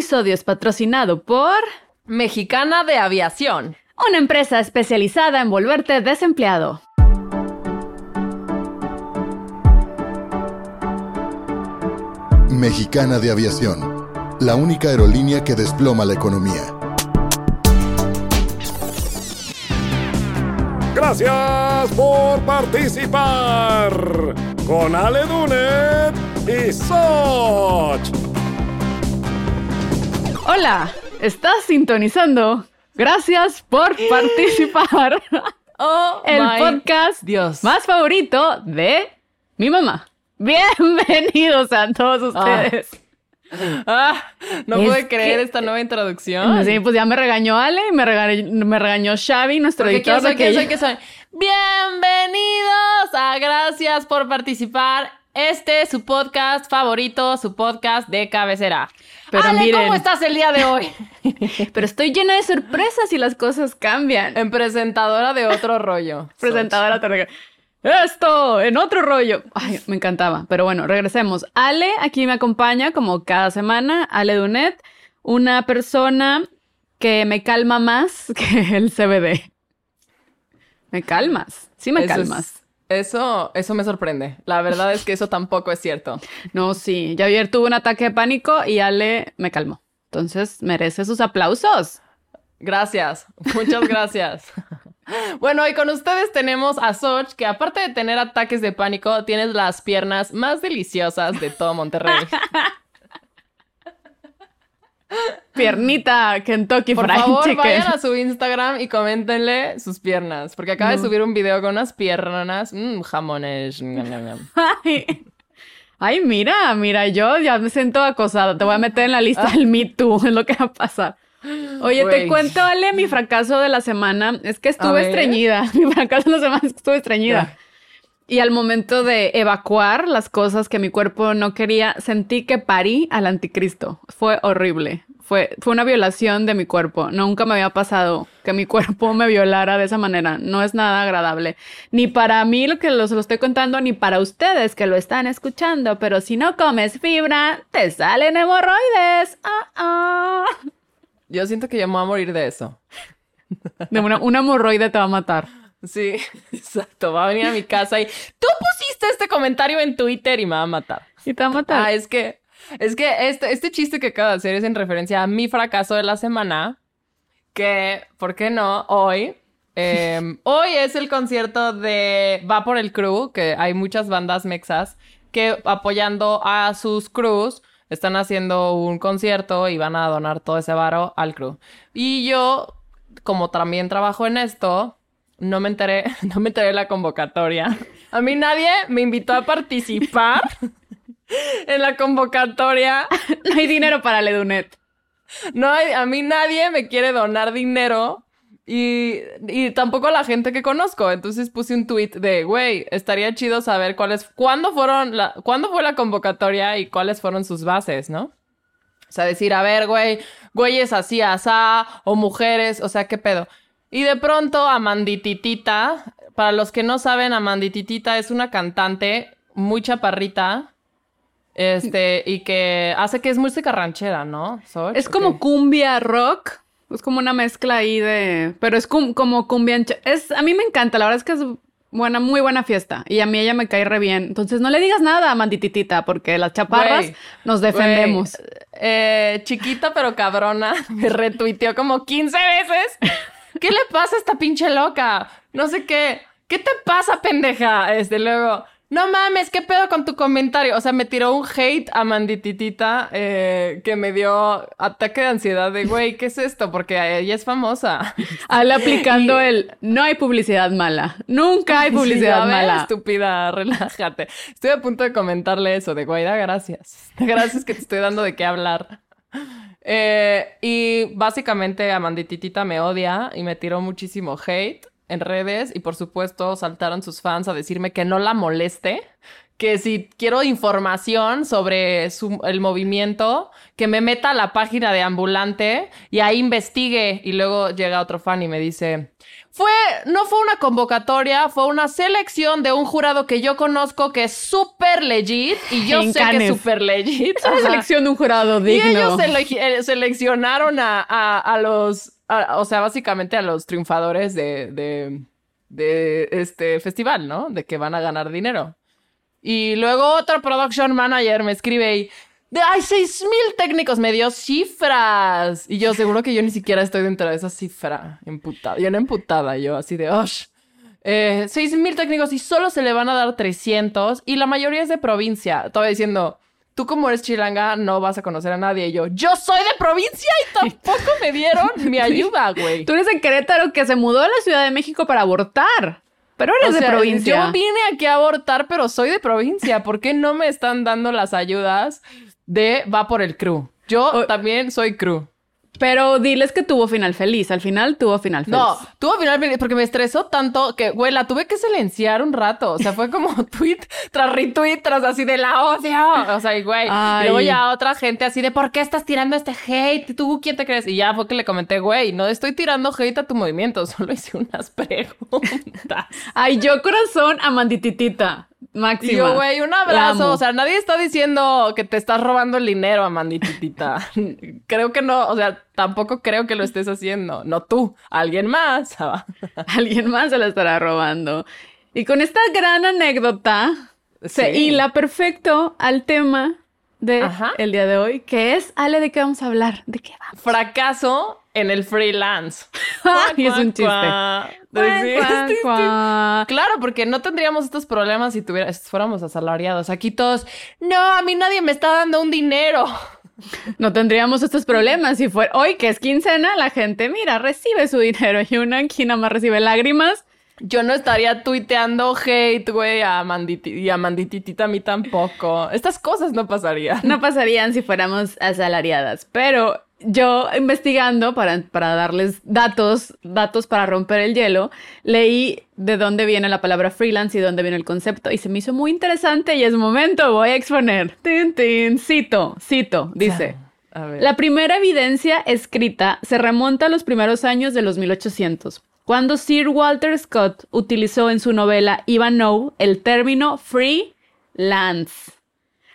episodio es patrocinado por Mexicana de Aviación, una empresa especializada en volverte desempleado. Mexicana de Aviación, la única aerolínea que desploma la economía. Gracias por participar con Ale Dunet y Soch. Hola, estás sintonizando. Gracias por participar. Oh, el my podcast Dios. más favorito de mi mamá. Bienvenidos a todos ustedes. Ah, no Es pude creer que- esta nueva introducción. Sí, pues ya me regañó Ale y me regañó, me regañó Xavi, nuestro Porque editor. ¿quién soy? que ¿Quién ya- soy? ¿Quién soy? Bienvenidos a Gracias por participar. Este es su podcast favorito, su podcast de cabecera. Pero Ale, miren. ¿cómo estás el día de hoy? Pero estoy llena de sorpresas y las cosas cambian. en presentadora de otro rollo. presentadora rega- Esto, en otro rollo. Ay, me encantaba. Pero bueno, regresemos. Ale aquí me acompaña como cada semana. Ale Dunet, una persona que me calma más que el CBD. Me calmas. Sí me Eso es- calmas. Eso, eso me sorprende. La verdad es que eso tampoco es cierto. No, sí. Yo ayer tuve un ataque de pánico y Ale me calmó. Entonces merece sus aplausos. Gracias, muchas gracias. Bueno, y con ustedes tenemos a Soch, que aparte de tener ataques de pánico, tienes las piernas más deliciosas de todo Monterrey. Piernita Kentucky Por Fried favor, Chicken. vayan a su Instagram y coméntenle sus piernas, porque acaba de subir un video con unas piernas, mmm, jamones. Ay. Ay, mira, mira, yo ya me siento acosada. Te voy a meter en la lista del Me Too, es lo que va a pasar. Oye, te cuento, Ale, mi fracaso de la semana. Es que A estuve estreñida. Mi fracaso de la semana es que estuve estreñida. Y al momento de evacuar las cosas que mi cuerpo no quería, sentí que parí al anticristo. Fue horrible. Fue, fue una violación de mi cuerpo. Nunca me había pasado que mi cuerpo me violara de esa manera. No es nada agradable. Ni para mí lo que lo, se lo estoy contando, ni para ustedes que lo están escuchando. Pero si no comes fibra, te salen hemorroides. Ah, ah. Yo siento que yo me voy a morir de eso. De una, una hemorroide te va a matar. Sí, exacto. Va a venir a mi casa y tú pusiste este comentario en Twitter y me va a matar. Y te va a matar. Ah, es que, es que este, este chiste que acabo de hacer es en referencia a mi fracaso de la semana. Que, ¿por qué no? Hoy. eh, hoy es el concierto de Va por el Crew, que hay muchas bandas mexas que apoyando a sus crews están haciendo un concierto y van a donar todo ese varo al crew. Y yo, como también trabajo en esto, no me enteré, no me enteré de la convocatoria. A mí nadie me invitó a participar en la convocatoria. No hay dinero para Ledunet. No hay, a mí nadie me quiere donar dinero y, y tampoco la gente que conozco. Entonces puse un tweet de, güey, estaría chido saber cuáles, cuándo fueron la, cuándo fue la convocatoria y cuáles fueron sus bases, ¿no? O sea, decir, a ver, güey, güeyes así, asá, o mujeres, o sea, ¿qué pedo? Y de pronto, Amandititita, para los que no saben, Amandititita es una cantante muy chaparrita, este, y que hace que es música ranchera, ¿no? Soch? Es ¿O como cumbia rock. Es como una mezcla ahí de. Pero es cum- como cumbia. Es, a mí me encanta, la verdad es que es buena, muy buena fiesta. Y a mí ella me cae re bien. Entonces no le digas nada a Mandititita, porque las chaparras nos defendemos. Eh, chiquita pero cabrona, me retuiteó como 15 veces. ¿Qué le pasa a esta pinche loca? No sé qué. ¿Qué te pasa, pendeja? Este, luego, no mames, ¿qué pedo con tu comentario? O sea, me tiró un hate a Mandititita eh, que me dio ataque de ansiedad de, güey, ¿qué es esto? Porque ella es famosa. Ale aplicando el no hay publicidad mala. Nunca hay publicidad Sí, mala. estúpida, relájate. Estoy a punto de comentarle eso de Guaida, gracias. Gracias que te estoy dando de qué hablar. Eh, y básicamente Amandititita me odia y me tiró muchísimo hate en redes y por supuesto saltaron sus fans a decirme que no la moleste, que si quiero información sobre su- el movimiento, que me meta a la página de Ambulante y ahí investigue. Y luego llega otro fan y me dice, fue, no fue una convocatoria, fue una selección de un jurado que yo conozco que es súper legit y yo En sé que es súper legit. Es una selección de un jurado Y digno. ellos elegi- eh, seleccionaron a, a- a los, a- o sea, básicamente a los triunfadores de, de, este festival, ¿no? De que van a ganar dinero. Y luego otro production manager me escribe y, hay seis mil técnicos, me dio cifras. Y yo seguro que yo ni siquiera estoy dentro de esa cifra. Emputada, yo no emputada, yo así de, ¡osh! Eh, 6 mil técnicos y solo se le van a dar 300 y la mayoría es de provincia. Estaba diciendo, tú como eres chilanga no vas a conocer a nadie. Y yo, yo soy de provincia y tampoco me dieron mi ayuda, güey. Tú eres de Querétaro que se mudó a la Ciudad de México para abortar. Pero eres O sea, de provincia. Yo vine aquí a abortar, pero soy de provincia. ¿Por qué no me están dando las ayudas de va por el crew? Yo O- también soy crew. Pero diles que tuvo final feliz. Al final tuvo final feliz. No, tuvo final feliz porque me estresó tanto que, güey, la tuve que silenciar un rato. O sea, fue como tweet tras retweet, tras así de la odio. O sea, y güey. Y luego ya otra gente así de, ¿por qué estás tirando este hate? ¿Tú quién te crees? Y ya fue que le comenté, güey, no estoy tirando hate a tu movimiento, solo hice unas preguntas. Ay, yo corazón a Mandititita. Máxima. Y yo, güey, un abrazo. O sea, nadie está diciendo que te estás robando el dinero, Amandititita. creo que no, o sea, tampoco creo que lo estés haciendo. No tú, alguien más. Alguien más se la estará robando. Y con esta gran anécdota se hila perfecto al tema de Ajá. el día de hoy, que es Ale, ¿de qué vamos a hablar? ¿De qué vamos? Fracaso en el freelance. Ay, es un chiste. Cuá, cuá. Cuá. Claro, porque no tendríamos estos problemas si tuviera, si fuéramos asalariados. Aquí todos, no, a mí nadie me está dando un dinero. No tendríamos estos problemas si fuera hoy que es quincena, la gente, mira, recibe su dinero y una aquí nada más recibe lágrimas. Yo no estaría tuiteando hate, güey, a Manditi y a Mandititita a mí tampoco. Estas cosas no pasarían. No pasarían si fuéramos asalariadas, pero yo investigando para, para darles datos, datos para romper el hielo, leí de dónde viene la palabra freelance y dónde viene el concepto y se me hizo muy interesante y es momento, voy a exponer. Tin, tin, cito, cito, dice. A ver. La primera evidencia escrita se remonta a los primeros años de los 1800, cuando Sir Walter Scott utilizó en su novela Ivanhoe el término freelance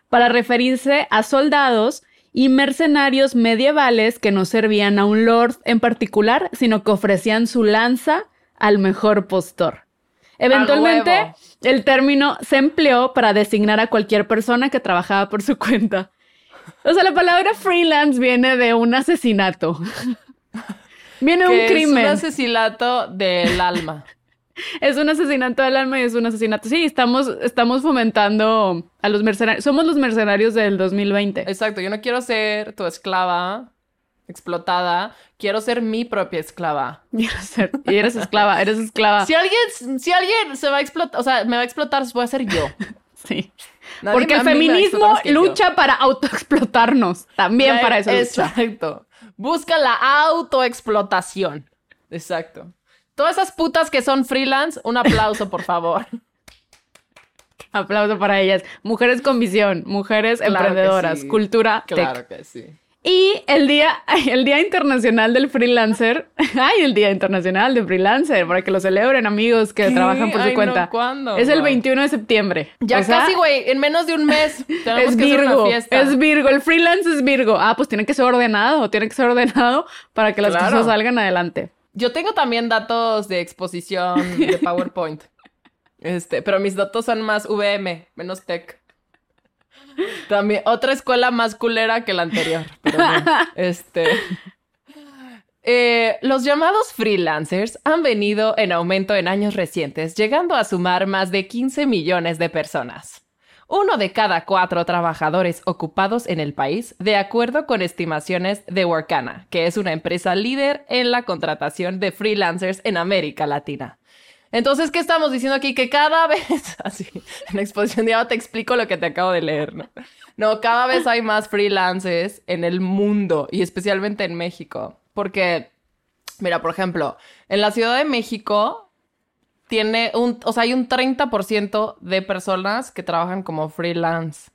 para referirse a soldados y mercenarios medievales que no servían a un lord en particular, sino que ofrecían su lanza al mejor postor. Eventualmente, el término se empleó para designar a cualquier persona que trabajaba por su cuenta. O sea, la palabra freelance viene de un asesinato. Viene de Que un Es crimen. un asesinato del alma. Es un asesinato del alma y es un asesinato. Sí, estamos, estamos fomentando a los mercenarios. Somos los mercenarios del 2020. Exacto, yo no quiero ser tu esclava explotada, quiero ser mi propia esclava. Quiero ser- Y eres esclava, eres esclava. Si alguien, si alguien se va a explotar, o sea, me va a explotar, voy a ser yo. Sí. Nadie Porque el feminismo que yo. lucha para autoexplotarnos. También para eso lucha. Exacto. Busca la autoexplotación. Exacto. Todas esas putas que son freelance, un aplauso, por favor. Aplauso para ellas. Mujeres con visión, mujeres Claro emprendedoras, sí. cultura tech. Claro que sí. Y el día, el día internacional del freelancer. Ay, el día internacional del freelancer, para que lo celebren amigos que ¿Qué? trabajan por su Ay, no, cuenta. ¿cuándo? Es el Wow. 21 de septiembre. Ya O sea, casi, güey, en menos de un mes tenemos Es que hacer Virgo, una fiesta. es Virgo, el freelance es Virgo. Ah, pues tiene que ser ordenado, tiene que ser ordenado para que las Claro. cosas salgan adelante. Yo tengo también datos de exposición de PowerPoint. Este, pero mis datos son más VM, menos tech. También, otra escuela más culera que la anterior. Pero este. Eh, los llamados freelancers han venido en aumento en años recientes, llegando a sumar más de 15 millones de personas. Uno de cada cuatro trabajadores ocupados en el país, de acuerdo con estimaciones de Workana, que es una empresa líder en la contratación de freelancers en América Latina. Entonces, ¿qué estamos diciendo aquí? Que cada vez, así, en exposición de ahora te explico lo que te acabo de leer, ¿no? No, cada vez hay más freelancers en el mundo y especialmente en México. Porque, mira, por ejemplo, en la Ciudad de México tiene un, o sea, hay un 30% de personas que trabajan como freelance.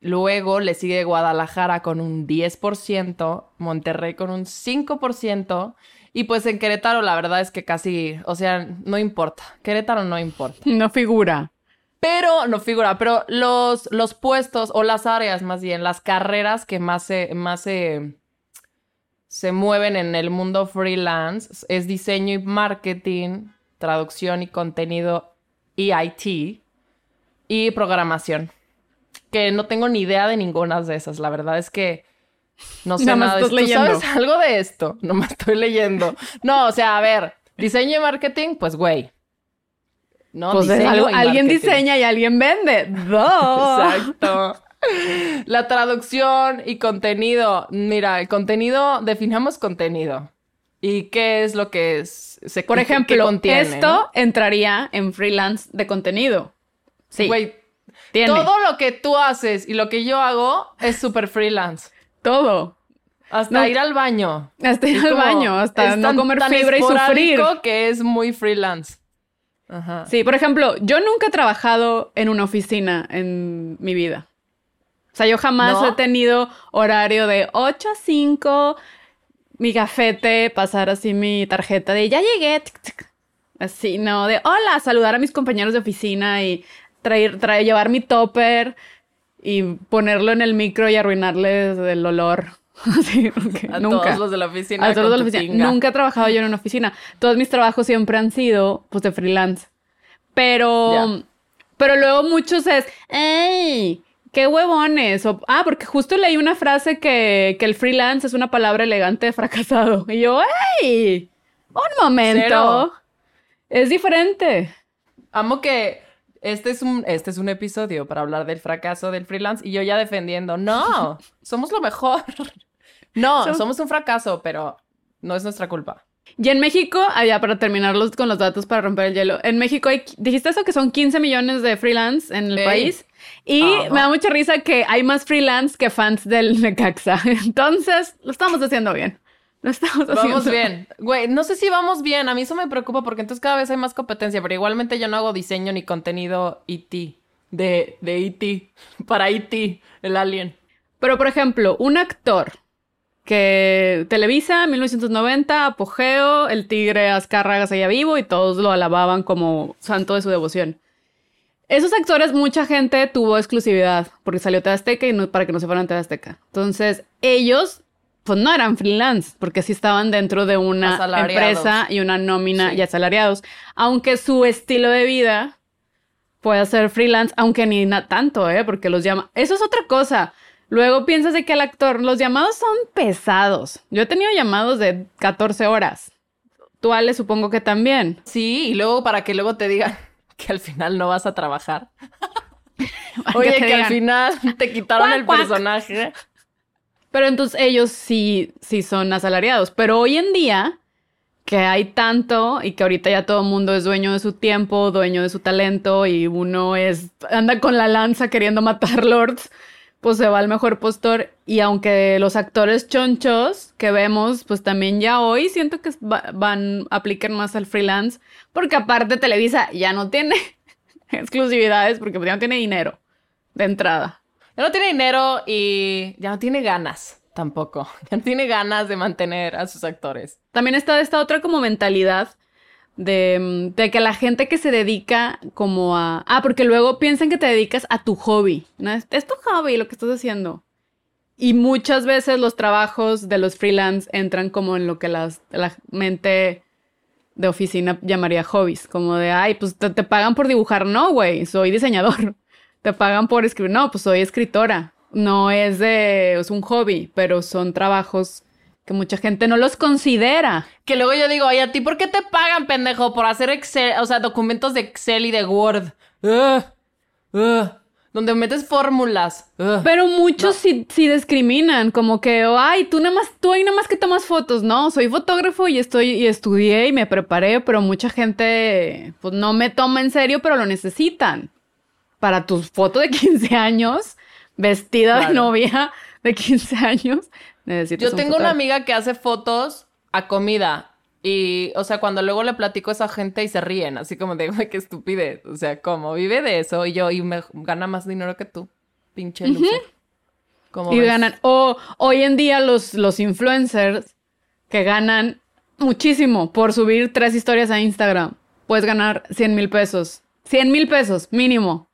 Luego le sigue Guadalajara con un 10%, Monterrey con un 5%, y pues en Querétaro la verdad es que casi, o sea, no importa. Querétaro no importa. No figura. Pero, no figura, pero los, los puestos o las áreas más bien, las carreras que más se, más se, se mueven en el mundo freelance es diseño y marketing, traducción y contenido y IT y programación. Que no tengo ni idea de ninguna de esas. La verdad es que no sé Nada de esto. ¿Tú leyendo. ¿Sabes algo de esto? No me estoy leyendo. No, o sea, a ver, diseño y marketing, pues güey. No, Pues diseño algo- y alguien diseña y alguien vende. ¡Dos! Exacto. La traducción y contenido. Mira, el contenido, definamos contenido. ¿Y qué es lo que es, se Por ejemplo, esto entraría en freelance de contenido. Sí, Güey, todo lo que tú haces y lo que yo hago es súper freelance. todo. Hasta No. ir al baño. Hasta ir al baño, hasta no tan- comer tan fibra y sufrir. que es muy freelance. Ajá. Sí, por ejemplo, yo nunca he trabajado en una oficina en mi vida. O sea, yo jamás ¿No? he tenido horario de 8 a 5, mi gafete, pasar así mi tarjeta de ya llegué. tic, tic. Así, no, de hola, saludar a mis compañeros de oficina y traer, traer, llevar mi topper y ponerlo en el micro y arruinarles el olor. Así, porque A nunca. todos los de la oficina. A todos los de la oficina. tinga. Nunca he trabajado yo en una oficina. Todos mis trabajos siempre han sido, pues, de freelance. Pero, pero luego muchos es, ¡ey! ¡Qué huevones! O, ah, porque justo leí una frase que, que el freelance es una palabra elegante de fracasado. Y yo, ¡ey! Un momento. Cero. Es diferente. Amo que este es un este es un episodio para hablar del fracaso del freelance y yo ya defendiendo. No, somos lo mejor. No, Som- somos un fracaso, pero no es nuestra culpa. Y en México, allá para terminarlos con los datos para romper el hielo, en México hay, dijiste eso que son 15 millones de freelance en el Ey. país. Y Ajá. me da mucha risa que hay más freelance que fans del Necaxa. Entonces, lo estamos haciendo bien. Lo estamos haciendo. Vamos bien. Güey, no sé si vamos bien. A mí eso me preocupa porque entonces cada vez hay más competencia, pero igualmente yo no hago diseño ni contenido IT. De, de IT. Para IT, el alien. Pero, por ejemplo, un actor que Televisa, 1990, apogeo, el tigre Azcárraga seguía vivo y todos lo alababan como santo de su devoción. Esos actores, mucha gente tuvo exclusividad porque salió TV Azteca y no, para que no se fueran TV Azteca. Entonces, ellos, pues no eran freelance porque sí estaban dentro de una empresa y una nómina Sí. y asalariados. Aunque su estilo de vida puede ser freelance, aunque ni na- tanto, ¿eh? Porque los llama. Eso es otra cosa. Luego piensas de que el actor, los llamados son pesados. Yo he tenido llamados de 14 horas. Tú, Ale, supongo que también. Sí, y luego para que luego te digan que al final no vas a trabajar. Oye, que, al final te quitaron el personaje. Pero entonces ellos sí, sí son asalariados. Pero hoy en día, que hay tanto y que ahorita ya todo el mundo es dueño de su tiempo, dueño de su talento y uno es, anda con la lanza queriendo matar lords, pues se va al mejor postor. Y aunque los actores chonchos que vemos, pues también ya hoy siento que va- van, apliquen más al freelance, porque aparte Televisa ya no tiene exclusividades porque pues ya no tiene dinero de entrada. Ya no tiene dinero y ya no tiene ganas tampoco. Ya no tiene ganas de mantener a sus actores. También está esta otra como mentalidad de, mm, de que la gente que se dedica como a... Ah, porque luego piensan que te dedicas a tu hobby. ¿no? Es, tu hobby lo que estás haciendo. Y muchas veces los trabajos de los freelance entran como en lo que la mente de oficina llamaría hobbies. Como de, ay, pues te, te pagan por dibujar. No, güey, soy diseñador. Te pagan por escribir. No, pues soy escritora. No es de... Es un hobby, pero son trabajos que mucha gente no los considera. Que luego yo digo, oye, ¿a ti por qué te pagan, pendejo? Por hacer Excel, o sea, documentos de Excel y de Word. Ugh, donde metes fórmulas. Pero muchos sí, sí discriminan, como que, oh, ay, tú nada más, tú ahí nada más que tomas fotos. No, soy fotógrafo y estoy, y estudié y me preparé, pero mucha gente, pues no me toma en serio, pero lo necesitan. Para tu foto de 15 años, vestida de novia de 15 años, necesitas Yo un tengo una amiga que hace fotos a comida Y, o sea, cuando luego le platico a esa gente y se ríen, así como de, güey, qué estupidez. O sea, ¿cómo? Vive de eso y yo, y me gana más dinero que tú. Pinche loser. ¿Cómo Y ves? ganan. O hoy en día los, los influencers que ganan muchísimo por subir tres historias a Instagram. Puedes ganar 100 mil pesos. 100 mil pesos, mínimo.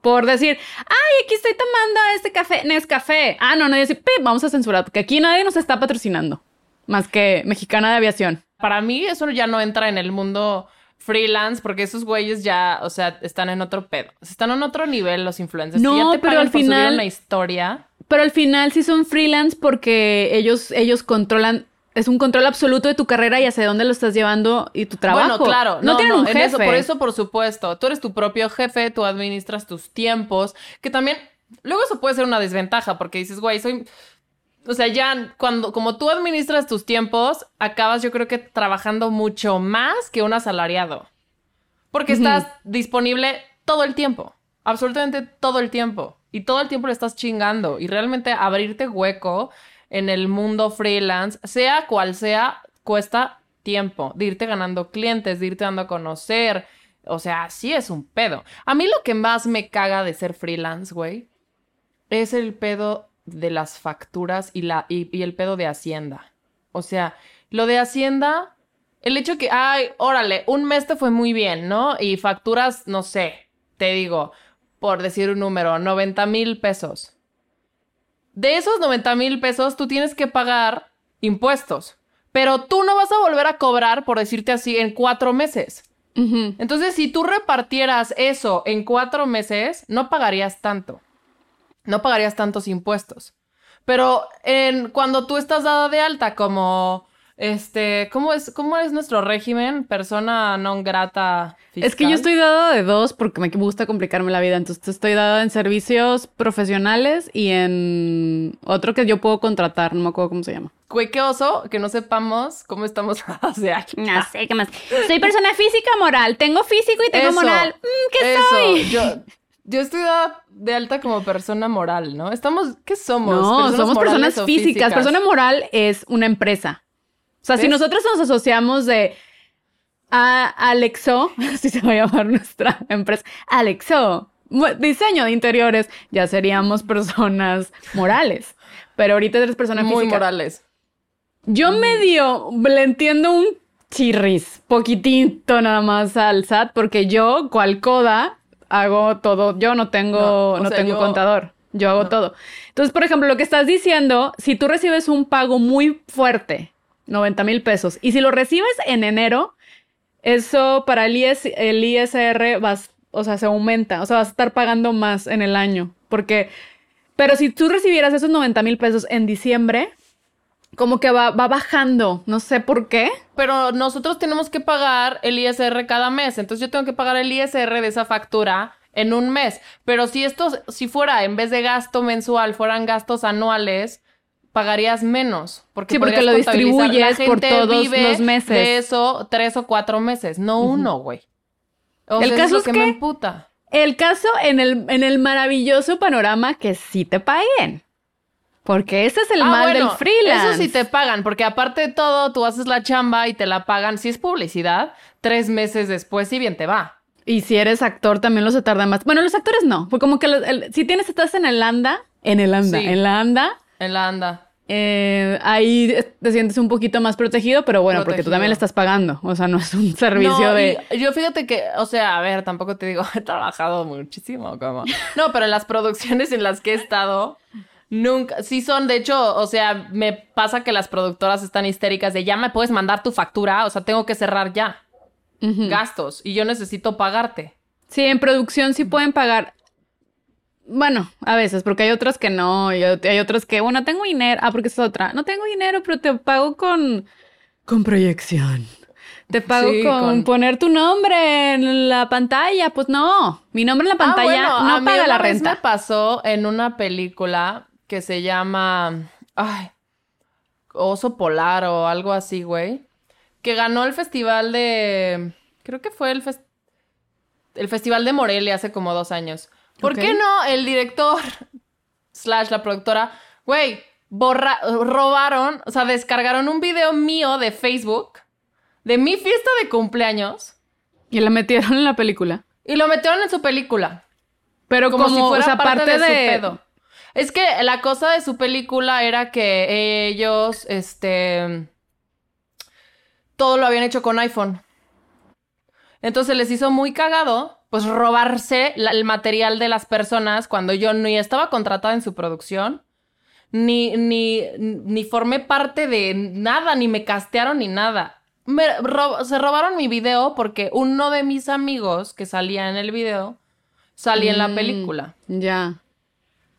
Por decir, ay, aquí estoy tomando este café, Nescafé. Ah, no, nadie dice, "Pip, vamos a censurar, porque aquí nadie nos está patrocinando. Más que Mexicana de Aviación. Para mí eso ya no entra en el mundo freelance porque esos güeyes ya, o sea, están en otro pedo. Están en otro nivel los influencers. No, ya te pero al final- una historia. Pero al final sí son freelance porque ellos, ellos controlan, es un control absoluto de tu carrera y hacia dónde lo estás llevando y tu trabajo. Bueno, claro. No, tienen un en jefe. eso- por eso, por supuesto. Tú eres tu propio jefe, tú administras tus tiempos, que también... Luego eso puede ser una desventaja porque dices, güey, soy... O sea, ya cuando, como tú administras tus tiempos, acabas yo creo que trabajando mucho más que un asalariado. Porque estás disponible todo el tiempo. Absolutamente todo el tiempo. Y todo el tiempo le estás chingando. Y realmente abrirte hueco en el mundo freelance, sea cual sea, cuesta tiempo. De irte ganando clientes, de irte dando a conocer. O sea, sí es un pedo. A mí lo que más me caga de ser freelance, güey, es el pedo de las facturas y, la, y, el pedo de Hacienda. O sea, lo de Hacienda, el hecho que, ay, órale, un mes te fue muy bien, ¿no? Y facturas, no sé, te digo, por decir un número, 90 mil pesos. De esos 90 mil pesos, tú tienes que pagar impuestos. Pero tú no vas a volver a cobrar, por decirte así, en cuatro meses. Entonces, si tú repartieras eso en cuatro meses, no pagarías tanto. No pagarías tantos impuestos. Pero en, cuando tú estás dada de alta como, este, ¿cómo es, cómo es nuestro régimen? Persona non grata fiscal. Es que yo estoy dada de dos porque me gusta complicarme la vida. Entonces estoy dada en servicios profesionales y en otro que yo puedo contratar. No me acuerdo cómo se llama. Güey, qué oso que no sepamos cómo estamos o sea, No sé qué más. Soy persona física moral. Tengo físico y tengo Eso, moral. Mm, ¿Qué eso. soy? Yo, yo estoy dada de alta como persona moral, ¿no? Estamos, ¿qué somos? No, somos personas físicas. Persona moral es una empresa. O sea, si nosotros nos asociamos de a Alexo, así se va a llamar nuestra empresa, Alexo, diseño de interiores, ya seríamos personas morales. Pero ahorita eres persona muy física. morales. Yo medio le entiendo un chirris, poquitito nada más al SAT, porque yo, cual coda, hago todo. Yo no tengo, No, no, o sea, tengo yo- contador. Yo hago no. todo. Entonces, por ejemplo, lo que estás diciendo, si tú recibes un pago muy fuerte, 90 mil pesos, y si lo recibes en enero, eso para el, el ISR vas, o sea, se aumenta, o sea, vas a estar pagando más en el año, porque, pero si tú recibieras esos 90 mil pesos en diciembre, como que va, va bajando, no sé por qué. Pero nosotros tenemos que pagar el ISR cada mes. Entonces yo tengo que pagar el ISR de esa factura en un mes. Pero si esto, si fuera en vez de gasto mensual, fueran gastos anuales, pagarías menos. Porque, Sí, porque lo. La distribuyes por todos vive los meses. De eso, tres o cuatro meses, no uno, güey. O El sea, caso es que, que- me emputa. El caso en el, en el maravilloso panorama que sí te paguen. Porque ese es el Ah, mal bueno, del freelance. Eso sí te pagan, porque aparte de todo, tú haces la chamba y te la pagan. Si es publicidad, tres meses después, si bien te va. Y si eres actor, también lo se tarda más. Bueno, los actores no. Porque como que los- el- si tienes, estás en el anda, en el anda, Sí. en la anda, En la anda. eh, ahí te sientes un poquito más protegido, pero bueno, porque tú también le estás pagando. O sea, no es un servicio No, de. yo fíjate que, o sea, a ver, tampoco te digo, he trabajado muchísimo, como. No, pero en las producciones en las que he estado, nunca, sí son, de hecho, o sea, me pasa que las productoras están histéricas de ya me puedes mandar tu factura, o sea, tengo que cerrar ya gastos y yo necesito pagarte. Sí, en producción sí pueden pagar. Bueno, a veces, porque hay otras que no, y hay otras que, bueno, tengo dinero. Ah, porque es otra. No tengo dinero, pero te pago con. con proyección. Te pago Sí, con, con- poner tu nombre en la pantalla. Pues no, mi nombre en la pantalla Ah, bueno, a no mí paga la vez renta. me pasó en una película que se llama, ay, Oso Polar o algo así, güey, que ganó el festival de, creo que fue el, fes- el festival de Morelia hace como dos años. ¿Por qué no el director slash la productora, güey, borra, robaron, o sea, descargaron un video mío de Facebook de mi fiesta de cumpleaños Y la metieron en la película. y lo metieron en su película. Pero Como, como, si fuera o sea, parte, de, su de pedo. Es que la cosa de su película era que ellos, este, todo lo habían hecho con iPhone. Entonces les hizo muy cagado, pues robarse la- el material de las personas cuando yo ni estaba contratada en su producción, ni, ni, ni formé parte de nada, ni me castearon ni nada. Me ro- se robaron mi video porque uno de mis amigos que salía en el video salía en la Mm. película. Ya.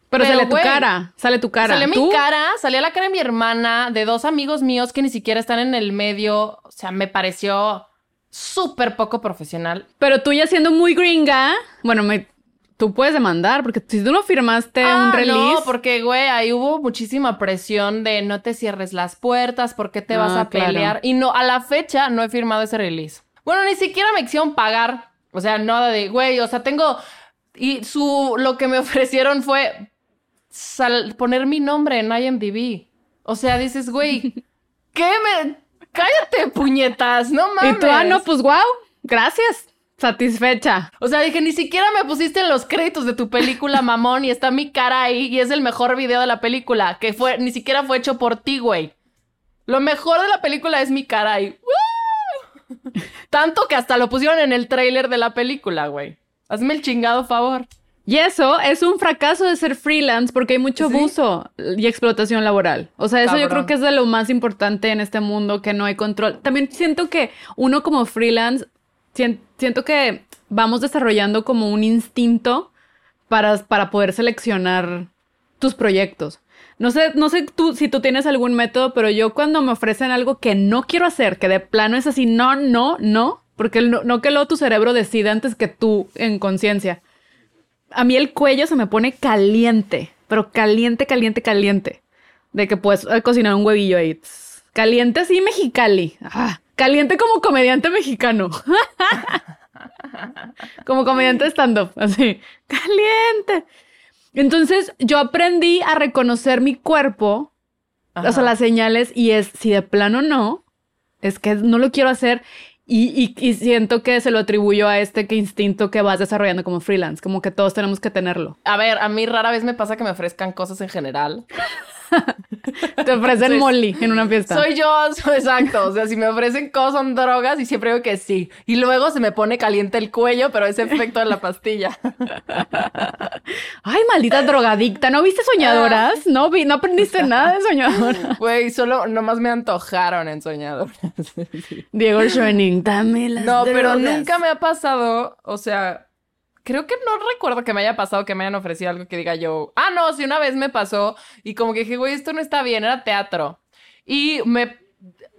Pero, Pero, sale tu güey, cara. Sale tu cara. Sale ¿Tú? mi cara, salía la cara de mi hermana, de dos amigos míos que ni siquiera están en el medio. O sea, me pareció súper poco profesional. Pero tú ya siendo muy gringa, bueno, me, tú puedes demandar, porque si tú no firmaste Ah, un release. No, porque, güey, ahí hubo muchísima presión de no te cierres las puertas, ¿por qué te vas Ah, a pelear? Y no, a la fecha no he firmado ese release. Bueno, ni siquiera me quisieron pagar. O sea, nada de, güey, o sea, tengo... Y su, lo que me ofrecieron fue sal- poner mi nombre en IMDb. O sea, dices, güey, ¿qué me...? Cállate, puñetas, no mames. Y tú, ah, no, pues wow, gracias. Satisfecha. O sea, dije, ni siquiera me pusiste en los créditos de tu película, mamón, y está mi cara ahí, y es el mejor video de la película, que fue, ni siquiera fue hecho por ti, güey. Lo mejor de la película es mi cara ahí. ¡Woo! Tanto que hasta lo pusieron en el tráiler de la película, güey. Hazme el chingado favor. Y eso es un fracaso de ser freelance porque hay mucho Sí. abuso y explotación laboral. O sea, eso yo creo que es de lo más importante en este mundo, que no hay control. También siento que uno como freelance, sien- siento que vamos desarrollando como un instinto para, para poder seleccionar tus proyectos. No sé, no sé tú, si tú tienes algún método, pero yo cuando me ofrecen algo que no quiero hacer, que de plano es así, no, no, no, porque no, no que luego tu cerebro decide antes que tú en conciencia. A mí el cuello se me pone caliente, pero caliente, caliente, caliente. De que puedes eh, cocinar un huevillo ahí. Caliente así mexicali. Ah, caliente como comediante mexicano. como comediante stand-up, así. Caliente. Entonces yo aprendí a reconocer mi cuerpo, o sea, las señales, y es si de plano no, es que no lo quiero hacer. Y, y- siento que se lo atribuyo a este que instinto que vas desarrollando como freelance, como que todos tenemos que tenerlo. A ver, a mí rara vez me pasa que me ofrezcan cosas en general. Te ofrecen molly en una fiesta. Soy yo, exacto. O sea, si me ofrecen cosas son drogas y siempre digo que sí. Y luego se me pone caliente el cuello, pero es efecto de la pastilla. Ay, maldita drogadicta, ¿no viste soñadoras? No vi, no aprendiste nada de soñadoras. Güey, solo nomás me antojaron en soñadoras. Diego Schoening, dame las No, pero nunca me ha pasado, o sea, creo que no recuerdo que me haya pasado que me hayan ofrecido algo que diga yo, ah, no, sí una vez me pasó y como que dije, güey, esto no está bien, era teatro. Y me,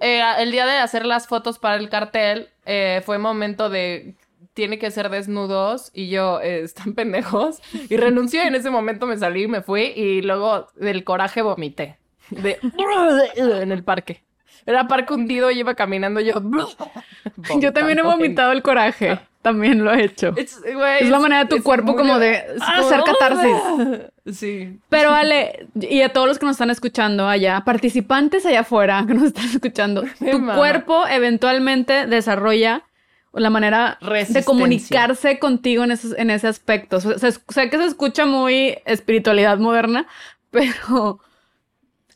eh, el día de hacer las fotos para el cartel, eh, fue momento de, tiene que ser desnudos y yo, eh, están pendejos. Y renuncié, en ese momento me salí, me fui y luego del coraje vomité. De, en el parque. Era parque hundido y iba caminando yo. Yo también he vomitado el coraje. También lo he hecho. It's- güey, Es la manera de tu cuerpo como de es ah, hacer catarsis. Sí. Pero Ale, y a todos los que nos están escuchando allá, participantes allá afuera que nos están escuchando, Me tu mama. cuerpo eventualmente desarrolla la manera de comunicarse contigo en ese, en ese aspecto. O sea, se- sé que se escucha muy espiritualidad moderna, pero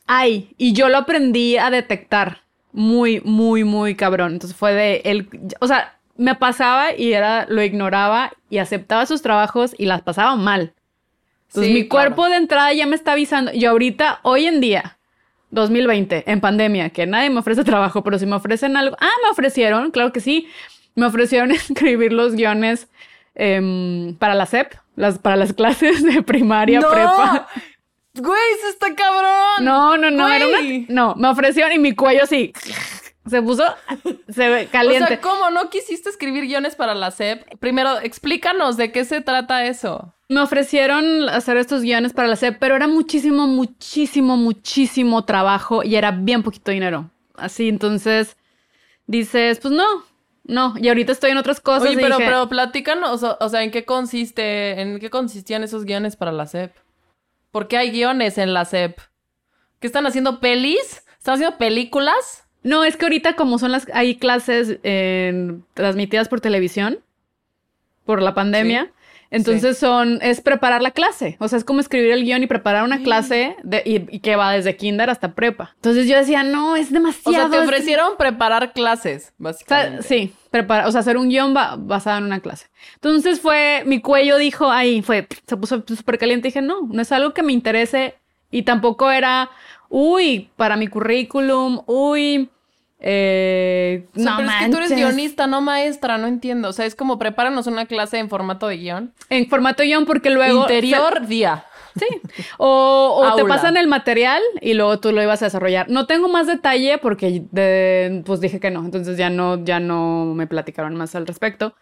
ay, y yo lo aprendí a detectar muy, muy, muy cabrón. Entonces fue de él, o sea, me pasaba y era, lo ignoraba y aceptaba sus trabajos y las pasaba mal. Entonces Sí, mi claro. cuerpo de entrada ya me está avisando. Y ahorita, hoy en día, 2020, en pandemia, que nadie me ofrece trabajo, pero si me ofrecen algo, ah, me ofrecieron, claro que sí, me ofrecieron escribir los guiones em, para la SEP, las, para las clases de primaria, ¡No! prepa. Güey, eso está cabrón. No, no, no, era una, no, me ofrecieron y mi cuello así se puso, se caliente. O sea, ¿cómo no quisiste escribir guiones para la SEP? Primero, explícanos de qué se trata eso. Me ofrecieron hacer estos guiones para la SEP, pero era muchísimo, muchísimo, muchísimo trabajo y era bien poquito dinero. Así, entonces dices, pues no, no. Y ahorita estoy en otras cosas. Oye, pero, dije, pero platícanos, o, o sea, ¿en qué consiste, en qué consistían esos guiones para la SEP? ¿Por qué hay guiones en la SEP? ¿Qué están haciendo pelis? ¿Están haciendo películas? No, es que ahorita como son las, hay clases eh, transmitidas por televisión, por la pandemia, entonces son, es preparar la clase. O sea, es como escribir el guion y preparar una clase de, y, y que va desde kinder hasta prepa. Entonces yo decía, no, es O demasiado. sea, te es- ofrecieron preparar clases, o sea, básicamente. sí, prepara, o sea, hacer un guion ba- basado en una clase. Entonces fue, mi cuello dijo, ahí fue, se puso súper caliente. Dije, no, no es algo que me interese. Y tampoco era, uy, para mi currículum, uy, eh, O sea, no pero es que tú eres guionista, no maestra, no entiendo. O sea, es como prepáranos una clase en formato de guion. En formato guion, porque luego. Interior, día. Sí. O, o te pasan el material y luego tú lo ibas a desarrollar. No tengo más detalle porque de- pues dije que no. Entonces ya no, ya no me platicaron más al respecto.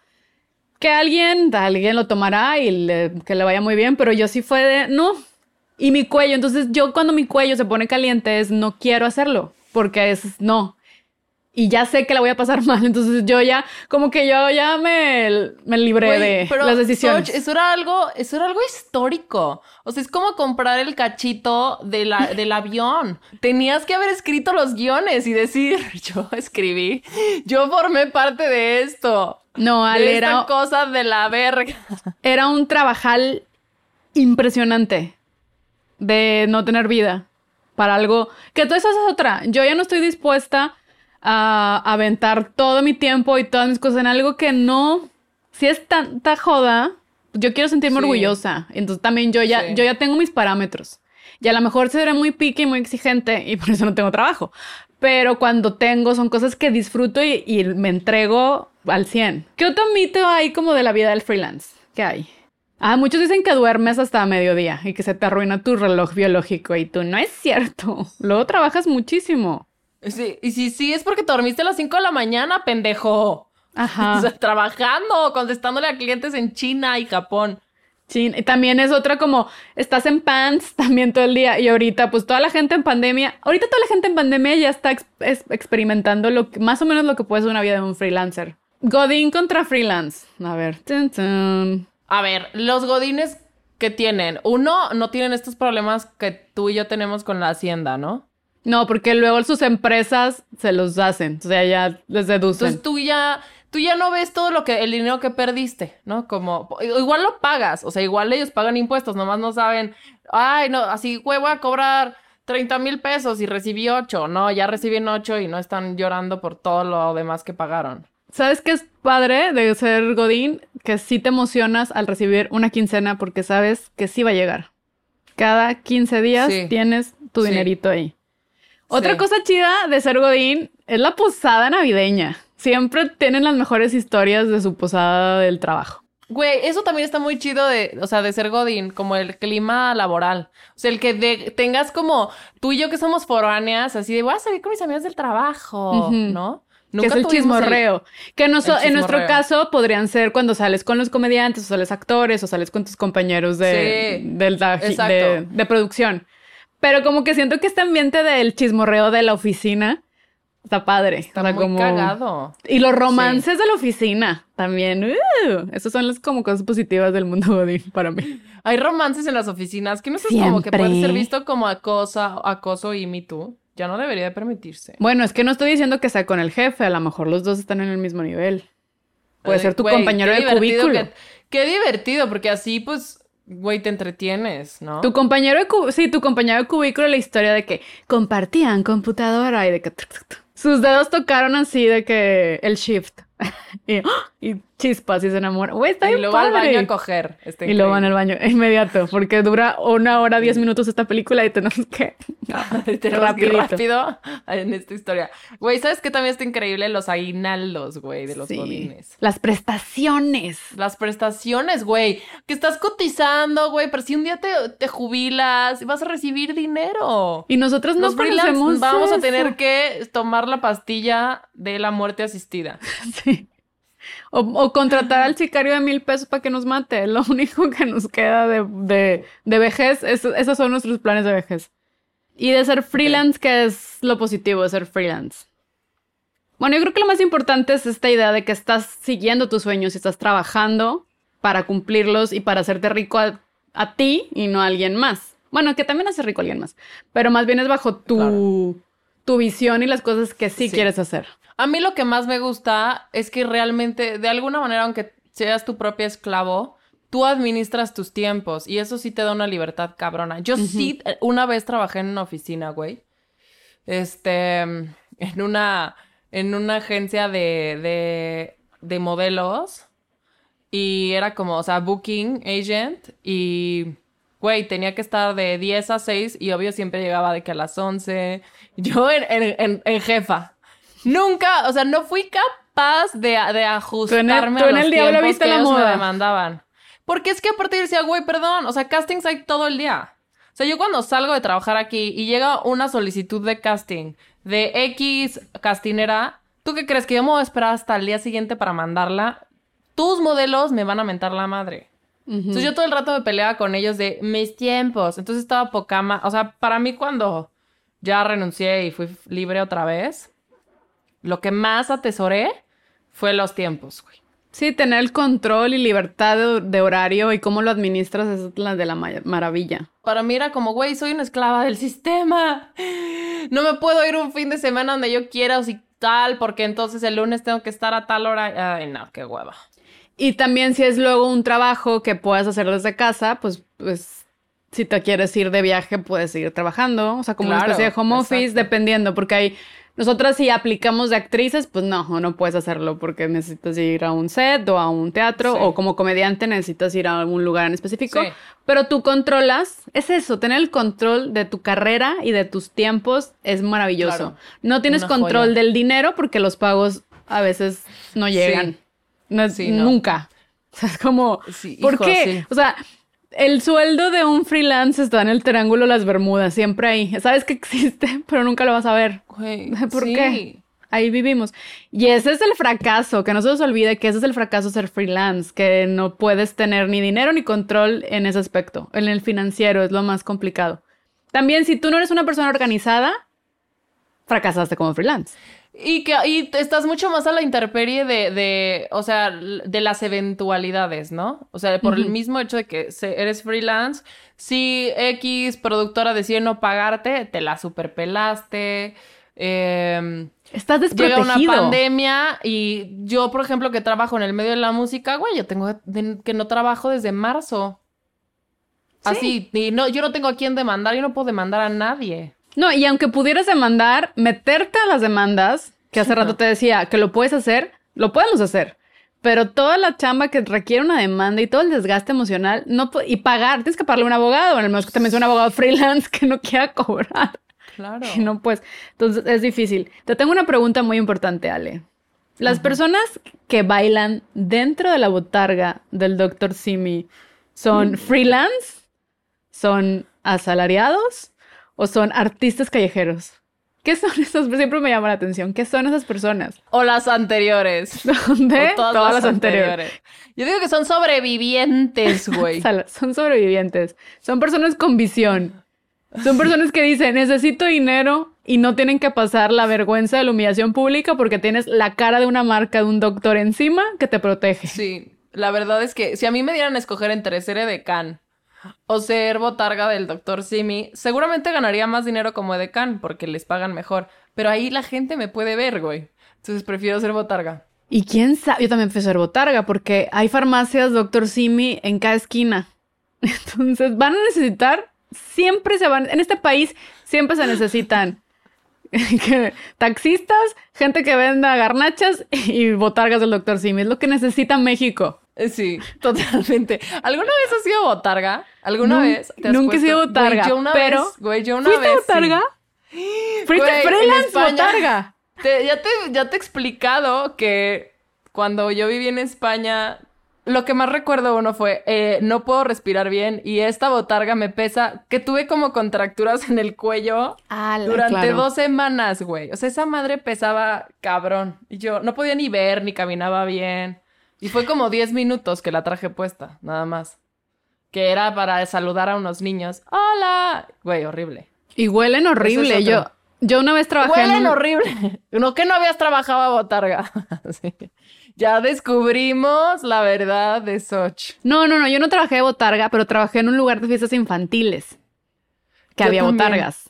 Que alguien, alguien lo tomará y le- que le vaya muy bien, pero yo sí fue de no. Y mi cuello, entonces yo cuando mi cuello se pone caliente es no quiero hacerlo porque es no. Y ya sé que la voy a pasar mal, entonces yo ya, como que yo ya me, me libré de pero, las decisiones. Soch, eso era algo, eso era algo histórico. O sea, es como comprar el cachito de la- del avión. Tenías que haber escrito los guiones y decir, yo escribí, yo formé parte de esto. No, Ale, de esta era, cosa de la verga. era un trabajal impresionante de no tener vida para algo que todo eso es otra. Yo ya no estoy dispuesta a aventar todo mi tiempo y todas mis cosas en algo que no, si es tanta joda, yo quiero sentirme Sí. orgullosa. Entonces también yo ya, Sí. yo ya tengo mis parámetros. Y a lo mejor seré muy pique y muy exigente y por eso no tengo trabajo. Pero cuando tengo son cosas que disfruto y, y me entrego al 100. ¿Qué otro mito hay como de la vida del freelance? ¿Qué hay? Ah, muchos dicen que duermes hasta mediodía y que se te arruina tu reloj biológico y tú no es cierto. Luego trabajas muchísimo. Sí, y si sí, es porque te dormiste a las 5 de la mañana, pendejo. Ajá. O sea, trabajando, contestándole a clientes en China y Japón. Sí, y también es otra como, estás en pants también todo el día y ahorita pues toda la gente en pandemia, ahorita toda la gente en pandemia ya está ex- es- experimentando lo que, más o menos lo que puede ser una vida de un freelancer. Godín contra freelance. A ver. Tun, tun. A ver, los godines que tienen, uno, no tienen estos problemas que tú y yo tenemos con la hacienda, ¿no? No, porque luego sus empresas se los hacen, o sea, ya les deducen. Entonces tú ya, tú ya no ves todo lo que, el dinero que perdiste, ¿no? Como, igual lo pagas, o sea, igual ellos pagan impuestos, nomás no saben, ay, no, así, güey, voy a cobrar 30 mil pesos y recibí 8, no, ya reciben 8 y no están llorando por todo lo demás que pagaron. ¿Sabes qué es padre de ser Godín? Que sí te emocionas al recibir una quincena porque sabes que sí va a llegar. Cada 15 días Sí. tienes tu Sí. dinerito ahí. Otra Sí. cosa chida de ser Godín es la posada navideña. Siempre tienen las mejores historias de su posada del trabajo. Güey, eso también está muy chido de, o sea, de ser Godín, como el clima laboral. O sea, el que de- tengas como tú y yo que somos foráneas, así de voy a salir con mis amigas del trabajo. ¿no? que es el chismorreo. Que no so- el en nuestro caso podrían ser cuando sales con los comediantes, o sales actores, o sales con tus compañeros de, Sí, del de producción. Pero como que siento que este ambiente del chismorreo de la oficina está padre. Está O sea, muy como- cagado. Y los romances de la oficina también. Uh, esas son las como cosas positivas del mundo Godín para mí. Hay romances en las oficinas que no es como que puede ser visto como acosa, acoso y me too. Ya no debería de permitirse. Bueno, es que no estoy diciendo que sea con el jefe, a lo mejor los dos están en el mismo nivel. Puede Ay, ser tu güey, compañero de cubículo. que- qué divertido, porque así pues, güey, te entretienes, ¿no? Tu compañero de cu- sí, tu compañero de cubículo, la historia de que compartían computadora y de que sus dedos tocaron así de que el shift y chispas y se enamoran. Güey, está y bien al padre. baño a coger. Está y luego van al baño inmediato porque dura una hora diez minutos esta película y tenemos que Tenemos que ir rapidito. rápido en esta historia. Güey, ¿sabes qué también está increíble? Los aguinaldos, güey, de los Sí. godines. Las prestaciones. Las prestaciones, güey. Que estás cotizando, güey, pero si un día te, te jubilas, vas a recibir dinero. Y nosotros no conocemos vamos a tener que tomar la pastilla de la muerte asistida. Sí. O, contratar al sicario de mil pesos para que nos mate. Lo único que nos queda de, de, de vejez, es- esos son nuestros planes de vejez. Y de ser freelance, que es lo positivo de ser freelance. Bueno, yo creo que lo más importante es esta idea de que estás siguiendo tus sueños y estás trabajando para cumplirlos y para hacerte rico a, a ti y no a alguien más. Bueno, que también hace rico a alguien más, pero más bien es bajo tu, tu visión y las cosas que sí, Sí. quieres hacer. A mí lo que más me gusta es que realmente, de alguna manera, aunque seas tu propio esclavo, tú administras tus tiempos y eso sí te da una libertad cabrona. Yo sí, una vez trabajé en una oficina, güey. Este, en una, en una agencia de, de, de modelos y era como, o sea, booking agent y, güey, tenía que estar de 10 a 6 y obvio siempre llegaba de que a las 11. Yo en, en, en- en jefa. Nunca, o sea, no fui capaz de, de ajustarme tú a en los el diablo tiempos viste que la ellos me moda. demandaban. Porque es que aparte decía, güey, perdón, o sea, castings hay todo el día. O sea, yo cuando salgo de trabajar aquí y llega una solicitud de casting de X castinera, ¿tú qué crees? Que yo me voy a esperar hasta el día siguiente para mandarla. Tus modelos me van a mentar la madre. Entonces yo todo el rato me peleaba con ellos de mis tiempos. Entonces estaba poca ma- O sea, para mí cuando ya renuncié y fui libre otra vez, lo que más atesoré fue los tiempos, güey. Sí, tener el control y libertad de, de horario y cómo lo administras es la de la ma- maravilla. Para mí era como, güey, soy una esclava del sistema. No me puedo ir un fin de semana donde yo quiera o si tal, porque entonces el lunes tengo que estar a tal hora. Ay, no, qué hueva. Y también si es luego un trabajo que puedas hacer desde casa, pues, pues si te quieres ir de viaje, puedes seguir trabajando. O sea, como una especie de home office, dependiendo, porque hay... Nosotras si aplicamos de actrices, pues no, no puedes hacerlo porque necesitas ir a un set o a un teatro Sí. o como comediante necesitas ir a algún lugar en específico. Sí. Pero tú controlas, es eso, tener el control de tu carrera y de tus tiempos es maravilloso. Claro. No tienes Una control joya. del dinero porque los pagos a veces no llegan. No, Sí, no. Nunca. O sea, es como, Sí, ¿por hijo, qué? sí. O sea, el sueldo de un freelance está en el Triángulo las Bermudas, siempre ahí. Sabes que existe, pero nunca lo vas a ver. Güey, ¿Por sí. qué? Ahí vivimos. Y ese es el fracaso, que no se nos olvide que ese es el fracaso ser freelance, que no puedes tener ni dinero ni control en ese aspecto. En el financiero es lo más complicado. También, si tú no eres una persona organizada, fracasaste como freelance. Y que y estás mucho más a la intemperie de, de, o sea, de las eventualidades, ¿no? O sea, por el mismo hecho de que eres freelance, si X productora decide no pagarte, te la superpelaste. Eh, Estás llega desprotegido. una pandemia y yo, por ejemplo, que trabajo en el medio de la música, güey, yo tengo que no trabajo desde marzo. Así, y no, yo no tengo a quién demandar, yo no puedo demandar a nadie. No, y aunque pudieras demandar, meterte a las demandas, que hace rato te decía que lo puedes hacer, lo podemos hacer. Pero toda la chamba que requiere una demanda y todo el desgaste emocional, no y pagar, tienes que pagarle a un abogado, en el menos que también sea un abogado freelance que no quiera cobrar. Claro. Y no, pues, entonces es difícil. Te tengo una pregunta muy importante, Ale. Las personas que bailan dentro de la botarga del Dr. Simi son freelance, son asalariados o son artistas callejeros. ¿Qué son esos? Siempre me llama la atención. ¿Qué son esas personas? O las anteriores. ¿Dónde? O todas, las, anteriores. Yo digo que son sobrevivientes, güey. Son sobrevivientes. Son personas con visión. Son personas que dicen, necesito dinero y no tienen que pasar la vergüenza de la humillación pública porque tienes la cara de una marca de un doctor encima que te protege. Sí, la verdad es que si a mí me dieran a escoger entre ser edecán o ser botarga del doctor Simi, seguramente ganaría más dinero como edecán porque les pagan mejor. Pero ahí la gente me puede ver, güey. Entonces prefiero ser botarga. Y quién sabe, yo también a ser botarga porque hay farmacias doctor Simi en cada esquina. Entonces van a necesitar, siempre se van, en este país siempre se necesitan taxistas, gente que venda garnachas y botargas del doctor Simi. Es lo que necesita México. Eh, Sí, totalmente. ¿Alguna vez has sido botarga? ¿Alguna vez? te has nunca he sido botarga, Güey, yo una pero- vez, güey, yo una ¿Fuiste vez. sí. botarga? ¿Fuiste Güey, en freelance España- botarga? Te- ya, te, ya te he explicado que cuando yo viví en España, lo que más recuerdo uno fue, eh, no puedo respirar bien y esta botarga me pesa, que tuve como contracturas en el cuello durante dos semanas, güey. O sea, esa madre pesaba cabrón. Y yo no podía ni ver, ni caminaba bien. Y fue como 10 minutos que la traje puesta, nada más. Que era para saludar a unos niños. ¡Hola! Güey, horrible. Y huelen horrible. Es yo, yo una vez trabajé en Huelen un- horrible. No que no habías trabajado a botarga. Sí. Ya descubrimos la verdad de Soch. No, no, no, yo no trabajé de botarga, pero trabajé en un lugar de fiestas infantiles. Que Yo había también. botargas.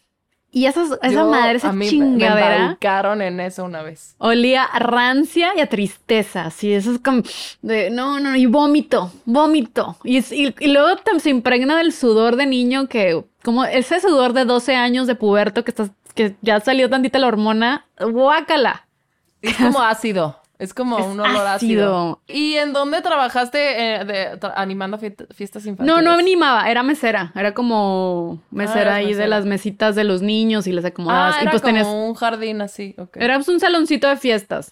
Y esas, esa Yo- madre, a esa mí me- Me chingadera, embaucaron en eso una vez. olía a rancia y a tristeza. Así, eso es como de, no, no, y vómito, vómito. Y, y, y luego te- se impregna del sudor de niño que, como ese sudor de 12 años de puberto que estás, que ya salió tantita la hormona, guácala. Es como ácido. Es como Es un olor ácido. ácido. ¿Y en dónde trabajaste eh, de- tra- animando fiestas infantiles? No, no animaba, era mesera, era como mesera Ah, ahí de las mesitas de los niños y les acomodabas. Ah, y era pues como un jardín así. ok. era pues un saloncito de fiestas.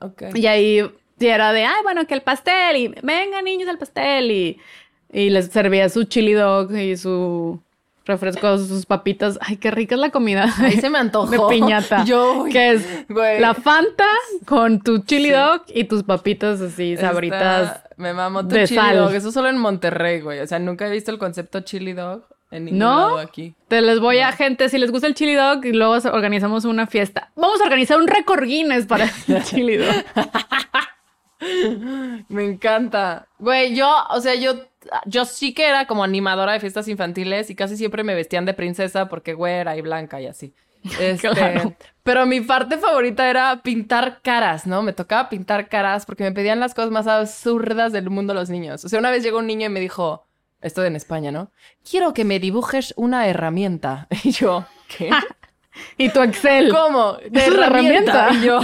Ok. Y ahí y era de, ay, bueno, que el pastel, y venga niños al pastel, y, y les servía su chili dog y su refresco, sus papitas. Ay, qué rica es la comida. Ahí se me antojó. De piñata. Yo, que es güey. la Fanta con tu chili Sí. dog y tus papitas así, sabritas. Me mamó tu de chili sal. dog. Eso solo en Monterrey, güey. O sea, nunca he visto el concepto chili dog en ningún ¿No? lado aquí. Te les voy a gente, si les gusta el chili dog, y luego organizamos una fiesta. Vamos a organizar un récord Guinness para el chili dog. Me encanta. Güey, yo, o sea, yo, yo sí que era como animadora de fiestas infantiles y casi siempre me vestían de princesa porque güera y blanca y así. Este, Claro. Pero mi parte favorita era pintar caras, ¿no? Me tocaba pintar caras porque me pedían las cosas más absurdas del mundo los niños. O sea, una vez llegó un niño y me dijo, esto en España, ¿no? Quiero que me dibujes una herramienta. Y yo, ¿qué? Y tu Excel. ¿Cómo? De Es una herramienta. herramienta. Y yo,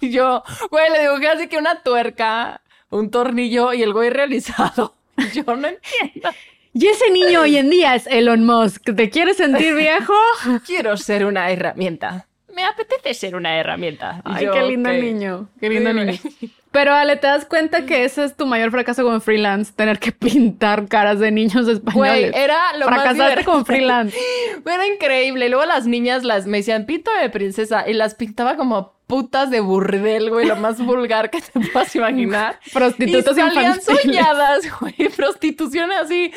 y yo, güey, le dibujé así que una tuerca, un tornillo y el güey realizado. Y Yo no entiendo. Y ese niño hoy en día es Elon Musk. ¿Te quieres sentir viejo? Quiero ser una herramienta. Me apetece ser una herramienta. Ay, yo, qué lindo niño. Qué lindo niño. Pero Ale, ¿te das cuenta que ese es tu mayor fracaso como freelance? Tener que pintar caras de niños españoles. Güey, era lo más Fracasaste divertido. como freelance. Era increíble. Luego las niñas las me decían, pinto de princesa. Y las pintaba como putas de burdel, güey. Lo más vulgar que te puedas imaginar. Prostitutas y salían infantiles. soñadas, güey. Prostitución así.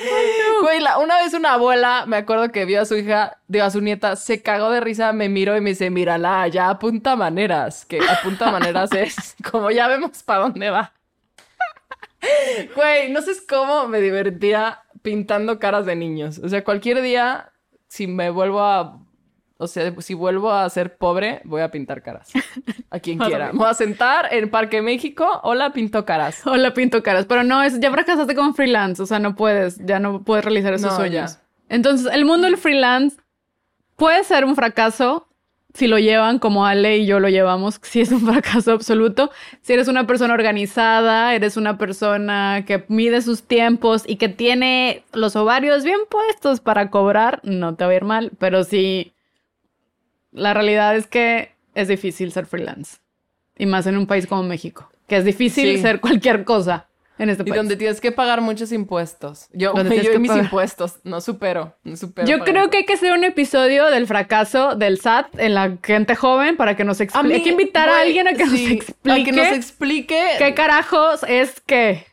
Güey, la- una vez una abuela, me acuerdo que vio a su hija, dio a su nieta, se cagó de risa, me miró y me dice, mírala, ya apunta maneras. Que apunta maneras es como ya vemos para dónde va. Güey, no sé cómo me divertía pintando caras de niños. O sea, cualquier día, si me vuelvo a. O sea, si vuelvo a ser pobre, voy a pintar caras. A quien quiera. Me voy a sentar en Parque México. Hola, pinto caras. Hola, pinto caras. Pero no, es, ya fracasaste como freelance. O sea, no puedes, ya no puedes realizar esos No, sueños. ya. Entonces, el mundo del freelance puede ser un fracaso si lo llevan como Ale y yo lo llevamos, si es un fracaso absoluto. Si eres una persona organizada, eres una persona que mide sus tiempos y que tiene los ovarios bien puestos para cobrar, no te va a ir mal. Pero sí, la realidad es que es difícil ser freelance. Y más en un país como México, que es difícil Sí. ser cualquier cosa en este Y país. donde tienes que pagar muchos impuestos. Yo, Donde yo que y mis pagar. impuestos. No supero. No supero. Yo creo que hay que hacer un episodio del fracaso del SAT en la gente joven para que nos explique. mí, Hay que invitar a alguien a que nos explique A que nos explique. qué carajos es que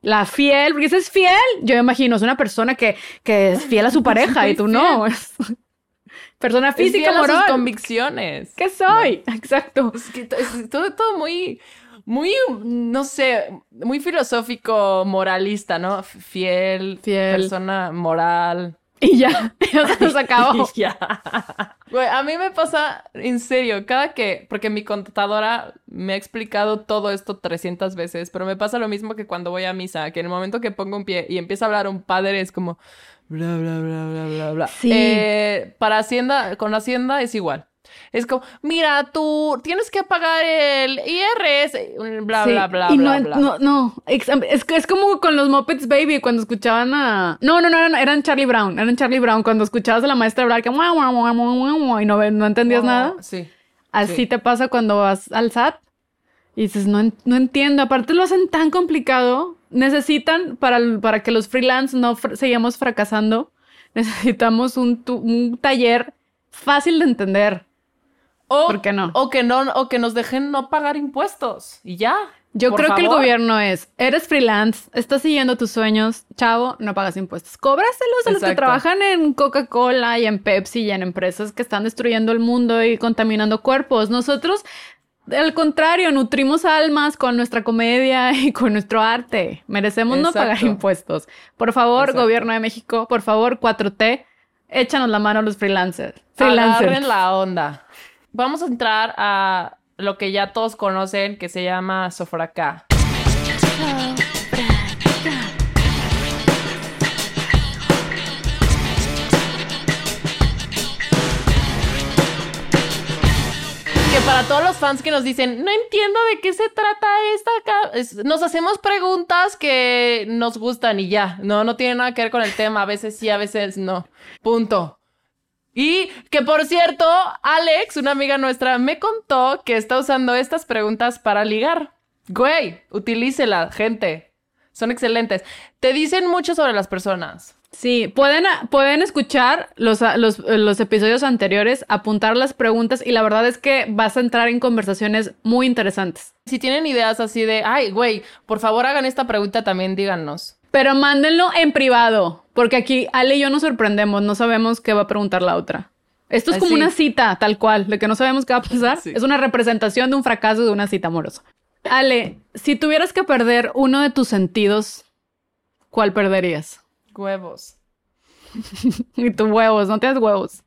la fiel, porque si es fiel, yo me imagino, es una persona que, que es fiel a su pareja y tú no. Es persona es física, fiel a sus moral. convicciones. ¿Qué soy? Exacto. Es que es todo, todo muy, muy, no sé, muy filosófico, moralista, ¿no? Fiel, Fiel. persona moral. Y ya, ya se nos acabó. Y ya. Güey, a mí me pasa, en serio, cada que, porque mi contadora me ha explicado todo esto 300 veces, pero me pasa lo mismo que cuando voy a misa, que en el momento que pongo un pie y empieza a hablar un padre es como, bla, bla, bla, bla, bla, bla. Sí. Eh, para Hacienda, con Hacienda es igual. Es como, mira, tú tienes que pagar el IRS, bla, Sí, bla, bla, y bla, no, bla. no, no, es, es como con los Muppets Baby cuando escuchaban a... No, no, no, eran, eran Charlie Brown, eran Charlie Brown cuando escuchabas a la maestra hablar que... Y no, no entendías nada. Sí. Así sí. te pasa cuando vas al SAT y dices, no, no entiendo. Aparte lo hacen tan complicado. Necesitan, para, para que los freelance no fr- sigamos fracasando, necesitamos un, un taller fácil de entender. O, ¿Por qué no? O que no, o que nos dejen no pagar impuestos. Y ya. Yo creo que el gobierno es, eres freelance, estás siguiendo tus sueños, chavo, no pagas impuestos. Cóbraselos a los que trabajan en Coca-Cola y en Pepsi y en empresas que están destruyendo el mundo y contaminando cuerpos. Nosotros, al contrario, nutrimos almas con nuestra comedia y con nuestro arte. Merecemos no pagar impuestos. Por favor, Exacto. gobierno de México, por favor, 4T, Échanos la mano los freelancers. Agarren Freelancers. la onda. Vamos a entrar a lo que ya todos conocen, que se llama Sofracá. Para todos los fans que nos dicen, no entiendo de qué se trata esta... ca-", es- Nos hacemos preguntas que nos gustan y ya. No, no tiene nada que ver con el tema. A veces sí, a veces no. Punto. Y que por cierto, Alex, una amiga nuestra, me contó que está usando estas preguntas para ligar. Güey, utilícela, gente. Son excelentes. Te dicen mucho sobre las personas. Sí, pueden, pueden escuchar los, los, los episodios anteriores, apuntar las preguntas y la verdad es que vas a entrar en conversaciones muy interesantes. Si tienen ideas así de, ay, güey, por favor hagan esta pregunta también, díganos. Pero mándenlo en privado, porque aquí Ale y yo nos sorprendemos, no sabemos qué va a preguntar la otra. Esto es como una cita, tal cual, de que no sabemos qué va a pasar. Sí. Es una representación de un fracaso de una cita amorosa. Ale, si tuvieras que perder uno de tus sentidos, ¿cuál perderías? Huevos. Y tus huevos, no tienes huevos.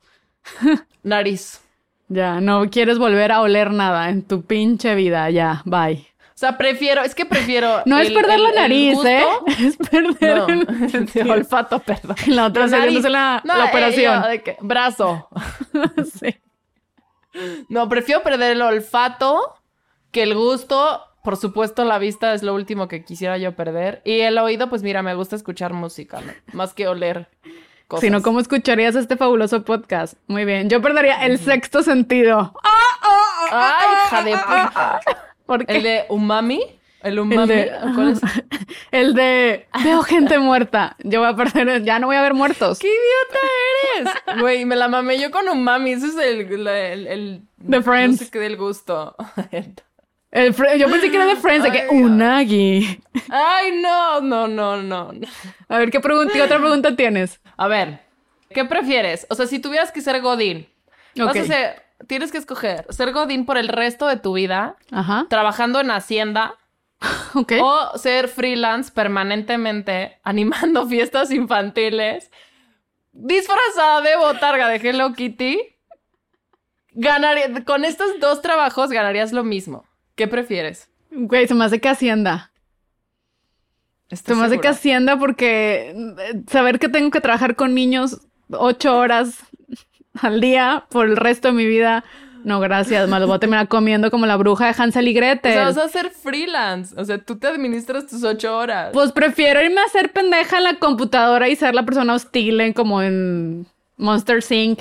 Nariz. Ya, no quieres volver a oler nada en tu pinche vida, ya, bye. O sea, prefiero, es que prefiero. No es el- perder el- la el nariz, gusto. ¿eh? Es perder No, el sentido. olfato, perdón. La otra La saliéndose la, No, la eh, operación. yo de que- brazo. Sí. No, prefiero perder el olfato que el gusto. Por supuesto, la vista es lo último que quisiera yo perder. Y el oído, pues mira, me gusta escuchar música, ¿no? Más que oler cosas. Si no, ¿cómo escucharías este fabuloso podcast? Muy bien. Yo perdería el sexto sentido. ¡Ay, hija de puta! ¿El de umami? ¿El El umami? de, ¿Cuál es? el de veo gente muerta. Yo voy a perder, ya no voy a ver muertos. ¡Qué idiota eres! Güey, me la mamé yo con umami. Ese es el... el, el- The Friends. No sé qué del gusto. El yo pensé que era de Friends, de que Dios. Unagi. Ay, no, no, no, no. A ver, ¿qué, pregunta, qué otra pregunta tienes? A ver, ¿qué prefieres? O sea, si tuvieras que ser Godín, vas Ok. a ser, tienes que escoger ser Godín por el resto de tu vida, Ajá. trabajando en Hacienda, o ser freelance permanentemente, animando fiestas infantiles, disfrazada de botarga de Hello Kitty. Ganaría, con estos dos trabajos ganarías lo mismo. ¿Qué prefieres? Güey, se me hace que Hacienda. Se ¿Estás me hace que? Hacienda porque eh, saber que tengo que trabajar con niños ocho horas al día por el resto de mi vida. No, gracias, me lo voy a terminar comiendo como la bruja de Hansel y O Gretel. sea, vas a ser freelance. O sea, tú te administras tus ocho horas. Pues prefiero irme a hacer pendeja en la computadora y ser la persona hostil en, como en Monster Inc.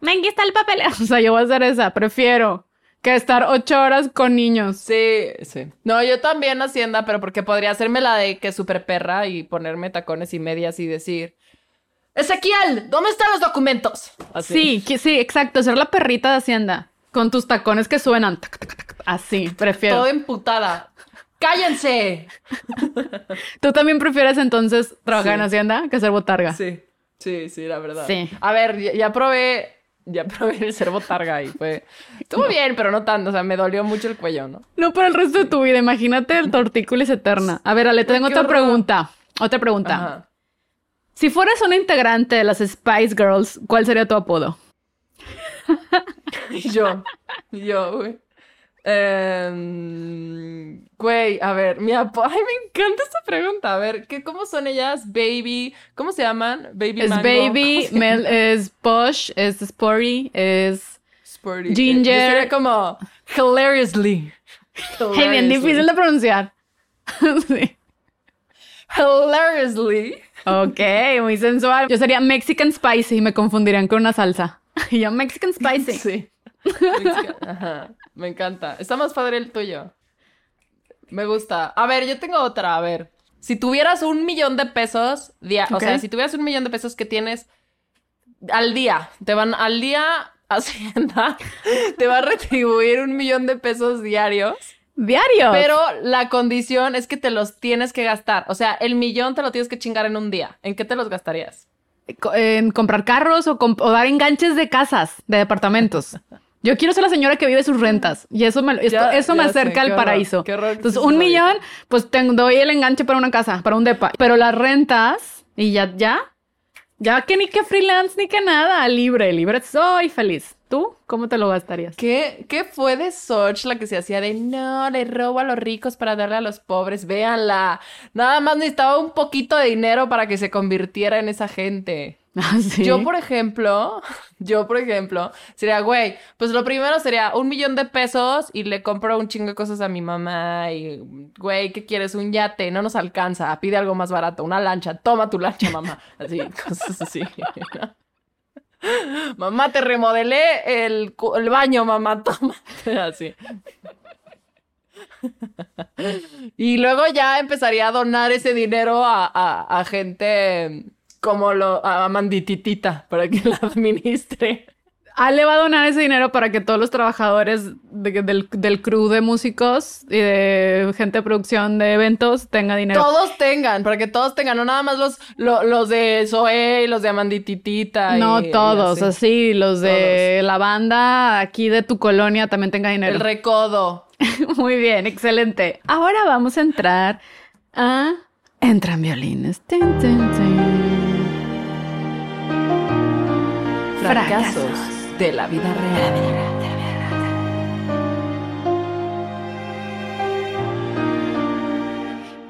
Me aquí está el papel. O sea, yo voy a hacer esa. Prefiero que estar ocho horas con niños. Sí, sí. No, yo también Hacienda, pero porque podría hacerme la de que super perra y ponerme tacones y medias y decir, Ezequiel, ¿dónde están los documentos? Así. Sí, que- sí, exacto. Ser la perrita de Hacienda. Con tus tacones que suenan. tac, tac, tac, tac. Así, prefiero. Todo emputada. ¡Cállense! ¿Tú también prefieres entonces trabajar Sí. en Hacienda que ser botarga? Sí, sí, sí, la verdad. Sí. A ver, ya, ya probé, ya probé el ser botarga y fue... Estuvo bien, pero no tanto, o sea, me dolió mucho el cuello, ¿no? No por el resto de tu vida. Imagínate el tortícolis eterna. A ver, Ale, te tengo otra horror. pregunta. Otra pregunta. Ajá. Si fueras una integrante de las Spice Girls, ¿cuál sería tu apodo? Yo, yo, güey. Em, güey, a ver, mi apo... Ay, me encanta esta pregunta. A ver, ¿qué, ¿cómo son ellas? Baby, ¿cómo se llaman? Baby Es Mango. Baby, ¿Cómo se Mel, es Posh, es Sporty, es... Sporty. Ginger. Yo sería como hilariously. Hey, bien difícil de pronunciar. sí. Hilariously. Ok, muy sensual. Yo sería Mexican Spicy y me confundirían con una salsa. Y yo, Mexican Spicy. Sí. Ajá, me encanta. Está más padre el tuyo. Me gusta. A ver, yo tengo otra. A ver. Si tuvieras un millón de pesos, día, o sea, si tuvieras un millón de pesos que tienes al día, te van al día Hacienda, te va a retribuir un millón de pesos diarios, Diario. pero la condición es que te los tienes que gastar. O sea, el millón te lo tienes que chingar en un día. ¿En qué te los gastarías? En comprar carros o, comp- o dar enganches de casas, de departamentos. Yo quiero ser la señora que vive sus rentas. Y eso me, esto- Ya- eso me sé, acerca qué al horror, paraíso. Entonces, un millón, pues te doy el enganche para una casa, para un depa. Pero las rentas, y ya, ya, Ya que ni que freelance ni que nada, libre, libre soy feliz. ¿Tú cómo te lo gastarías? ¿Qué, ¿Qué fue de Soch la que se hacía de no, le robo a los ricos para darle a los pobres? Véanla. Nada más necesitaba un poquito de dinero para que se convirtiera en esa gente. Ah, ¿sí? Yo, por ejemplo, yo, por ejemplo, sería, güey, pues lo primero sería un millón de pesos y le compro un chingo de cosas a mi mamá y, güey, ¿qué quieres? Un yate, no nos alcanza, pide algo más barato, una lancha, toma tu lancha, mamá. Así, cosas así. Mamá, te remodelé el, el baño, mamá, toma. Así. Y luego ya empezaría a donar ese dinero a, a- a gente como lo, a Mandititita para que la administre. Ale va a donar ese dinero para que todos los trabajadores de- del, del crew de músicos y de gente de producción de eventos tengan dinero. Todos tengan, para que todos tengan, no nada más los, lo- los de Zoe y los de Amandititita. no y- y todos, así. así, los de la banda aquí de tu colonia también tengan dinero. El recodo. Muy bien, excelente. Ahora vamos a entrar a Entran violines. Tin, tin, tin. Fracasos de la vida real.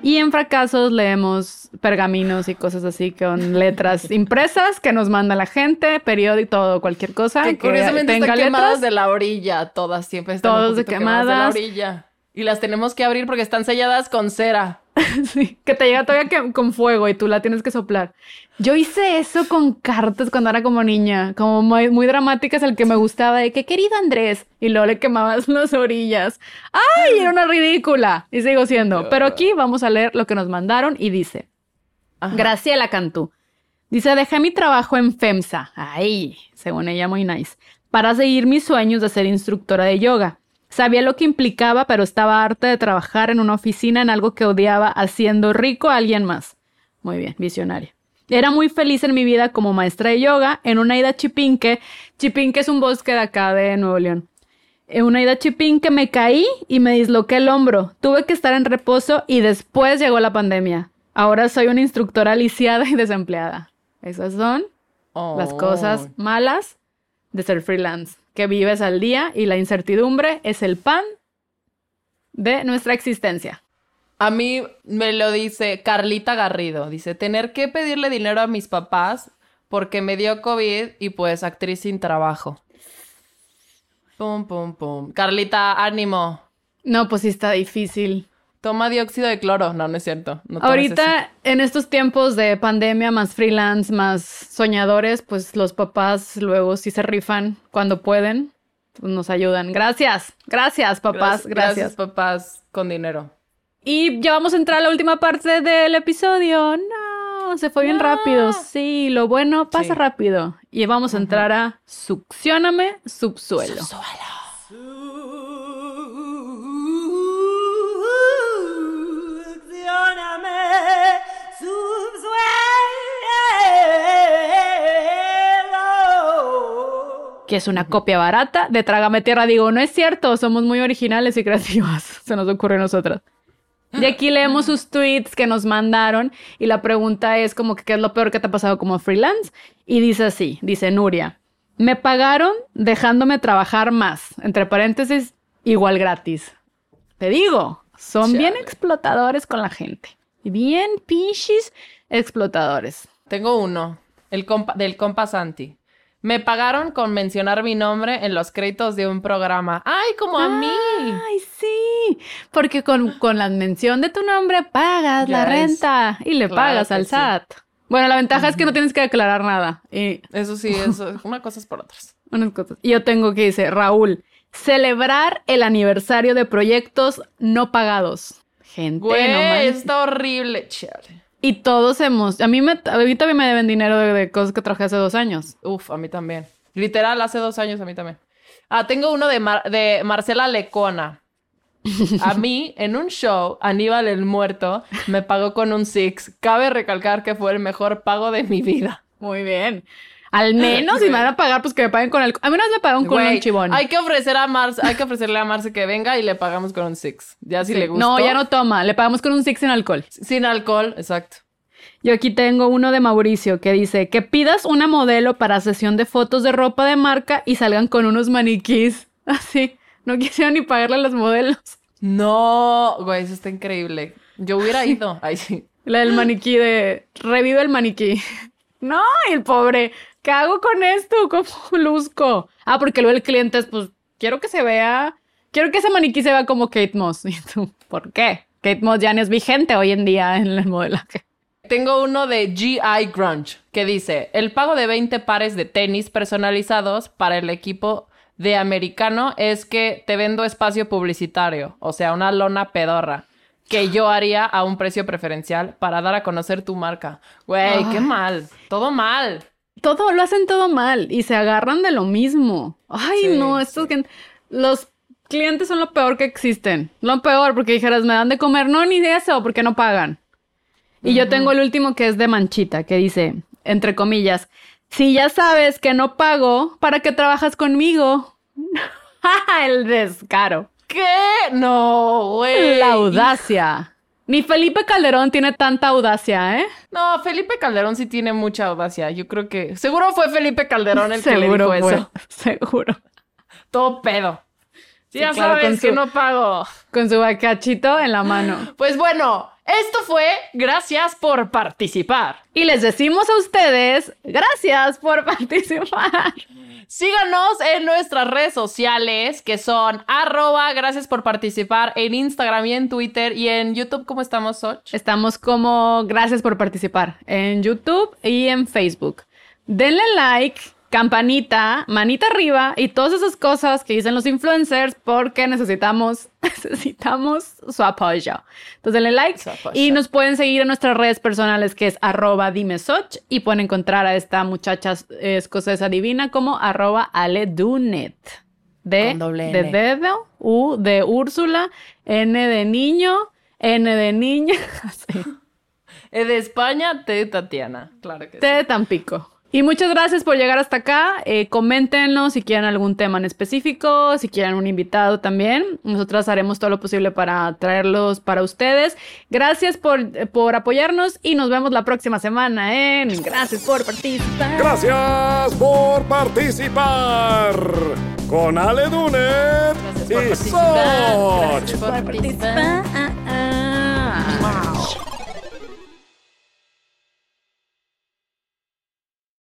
Y en fracasos leemos pergaminos y cosas así con letras impresas que nos manda la gente, periódico, todo, cualquier cosa. Que curiosamente tenga están quemadas letras. de la orilla, todas siempre están Todas un de poquito quemadas de la quemadas. orilla. Y las tenemos que abrir porque están selladas con cera. Sí, que te llega todavía que- con fuego y tú la tienes que soplar. Yo hice eso con cartas cuando era como niña, como muy, muy dramáticas, el que me gustaba de que querido Andrés, y luego le quemabas las orillas. ¡Ay! Era una ridícula. Y sigo siendo. Pero aquí vamos a leer lo que nos mandaron y dice. Ajá. Graciela Cantú. Dice, dejé mi trabajo en FEMSA, ay, según ella muy nice, para seguir mis sueños de ser instructora de yoga. Sabía lo que implicaba, pero estaba harta de trabajar en una oficina en algo que odiaba, haciendo rico a alguien más. Muy bien, visionaria. Era muy feliz en mi vida como maestra de yoga en una ida a Chipinque. Chipinque es un bosque de acá de Nuevo León. En una ida a Chipinque me caí y me disloqué el hombro. Tuve que estar en reposo y después llegó la pandemia. Ahora soy una instructora lisiada y desempleada. Esas son las cosas malas de ser freelance. Que vives al día y la incertidumbre es el pan de nuestra existencia. A mí me lo dice Carlita Garrido. Dice, tener que pedirle dinero a mis papás porque me dio COVID y pues actriz sin trabajo. Pum, pum, pum. Carlita, ánimo. No, pues sí está difícil. Toma dióxido de cloro. No, no es cierto. No. Ahorita, en estos tiempos de pandemia, más freelance, más soñadores, pues los papás luego sí se rifan cuando pueden, pues nos ayudan. Gracias, gracias papás, gracias. papás con dinero. Y ya vamos a entrar a la última parte del episodio. No, se fue bien rápido. Sí, lo bueno pasa Sí. rápido. Y vamos a entrar a Succióname Subsuelo. Succioname, Que es una copia barata de Trágame Tierra. Digo, no es cierto, somos muy originales y creativas. Se nos ocurre a nosotras. Y aquí leemos sus tweets que nos mandaron y la pregunta es como que qué es lo peor que te ha pasado como freelance. Y dice así, dice Nuria, me pagaron dejándome trabajar más, entre paréntesis, igual gratis. Te digo, son bien Chale. explotadores con la gente. Bien pinches explotadores. Tengo uno. El compa- del compa Santi. Me pagaron con mencionar mi nombre en los créditos de un programa. ¡Ay, como a mí! Ay, sí. Porque con, con la mención de tu nombre pagas la renta y le Claro pagas al sí. SAT. Bueno, la ventaja es que no tienes que declarar nada. Y Eso sí, eso, una cosa es por otras. unas cosas. Y yo tengo que dice, Raúl, celebrar el aniversario de proyectos no pagados. Gente, Güey, no está horrible. Chale. Y todos hemos. A mí, me, a mí también me deben dinero de, de cosas que traje hace dos años. Uf, a mí también. Literal, hace dos años a mí también. Ah, tengo uno de, Mar- de Marcela Lecona. A mí, en un show, Aníbal el Muerto me pagó con un Six. Cabe recalcar que fue el mejor pago de mi vida. Muy bien. Al menos si me van a pagar, pues que me paguen con el. A vez me pagaron con Güey, un chivón. Hay que ofrecer a Marce, hay que ofrecerle a Marce que venga y le pagamos con un Six. Ya si Sí. le gusta. No, ya no toma. Le pagamos con un six en alcohol. Sin alcohol, exacto. Yo aquí tengo uno de Mauricio que dice que pidas una modelo para sesión de fotos de ropa de marca y salgan con unos maniquís. Así, no quisieron ni pagarle a los modelos. No, güey, eso está increíble. Yo hubiera ido. Ay, sí. La del maniquí de revive el maniquí. No, y el pobre, ¿qué hago con esto? ¿Cómo luzco? Ah, porque luego el cliente es, pues, quiero que se vea, quiero que ese maniquí se vea como Kate Moss. ¿Y tú, por qué? Kate Moss ya no es vigente hoy en día en el modelaje. Tengo uno de GI Grunge que dice, el pago de 20 pares de tenis personalizados para el equipo de americano es que te vendo espacio publicitario, o sea, una lona pedorra, que yo haría a un precio preferencial para dar a conocer tu marca. Güey, qué mal, todo mal. Todo, lo hacen todo mal y se agarran de lo mismo. Ay, Sí, no, estos que... Los clientes son lo peor que existen. Lo peor, porque dijeras, me dan de comer. No, ni de eso, porque no pagan. Y yo tengo el último que es de manchita, que dice, entre comillas, si ya sabes que no pago, ¿para qué trabajas conmigo? el descaro. ¿Qué? No, güey. La audacia. Ni Felipe Calderón tiene tanta audacia, ¿eh? No, Felipe Calderón sí tiene mucha audacia. Yo creo que... Seguro fue Felipe Calderón el que le dijo fue, eso. Seguro. Todo pedo. Sí, ya claro, sabes con que no pago. Con su bacachito en la mano. Pues bueno, esto fue gracias por participar. Y les decimos a ustedes, gracias por participar. Síganos en nuestras redes sociales que son arroba gracias por participar en Instagram y en Twitter y en YouTube. ¿Cómo estamos, Soch? Estamos como gracias por participar en YouTube y en Facebook. Denle like, campanita, manita arriba y todas esas cosas que dicen los influencers porque necesitamos, necesitamos su apoyo. Entonces denle like y nos pueden seguir en nuestras redes personales que es arroba dimesoch y pueden encontrar a esta muchacha escocesa divina como arroba aledunet. De, de N. dedo, U de Úrsula, N de niño, N de niña, así. Eh, de España, T de Tatiana. Claro que T de Tampico. Y muchas gracias por llegar hasta acá. Eh, coméntenos si quieren algún tema en específico, si quieren un invitado también. Nosotras haremos todo lo posible para traerlos para ustedes. Gracias por, eh, por apoyarnos y nos vemos la próxima semana en Gracias por participar. Gracias por participar con Ale Dunet Gracias por y participar. Soch. Gracias por participar. Ah, ah.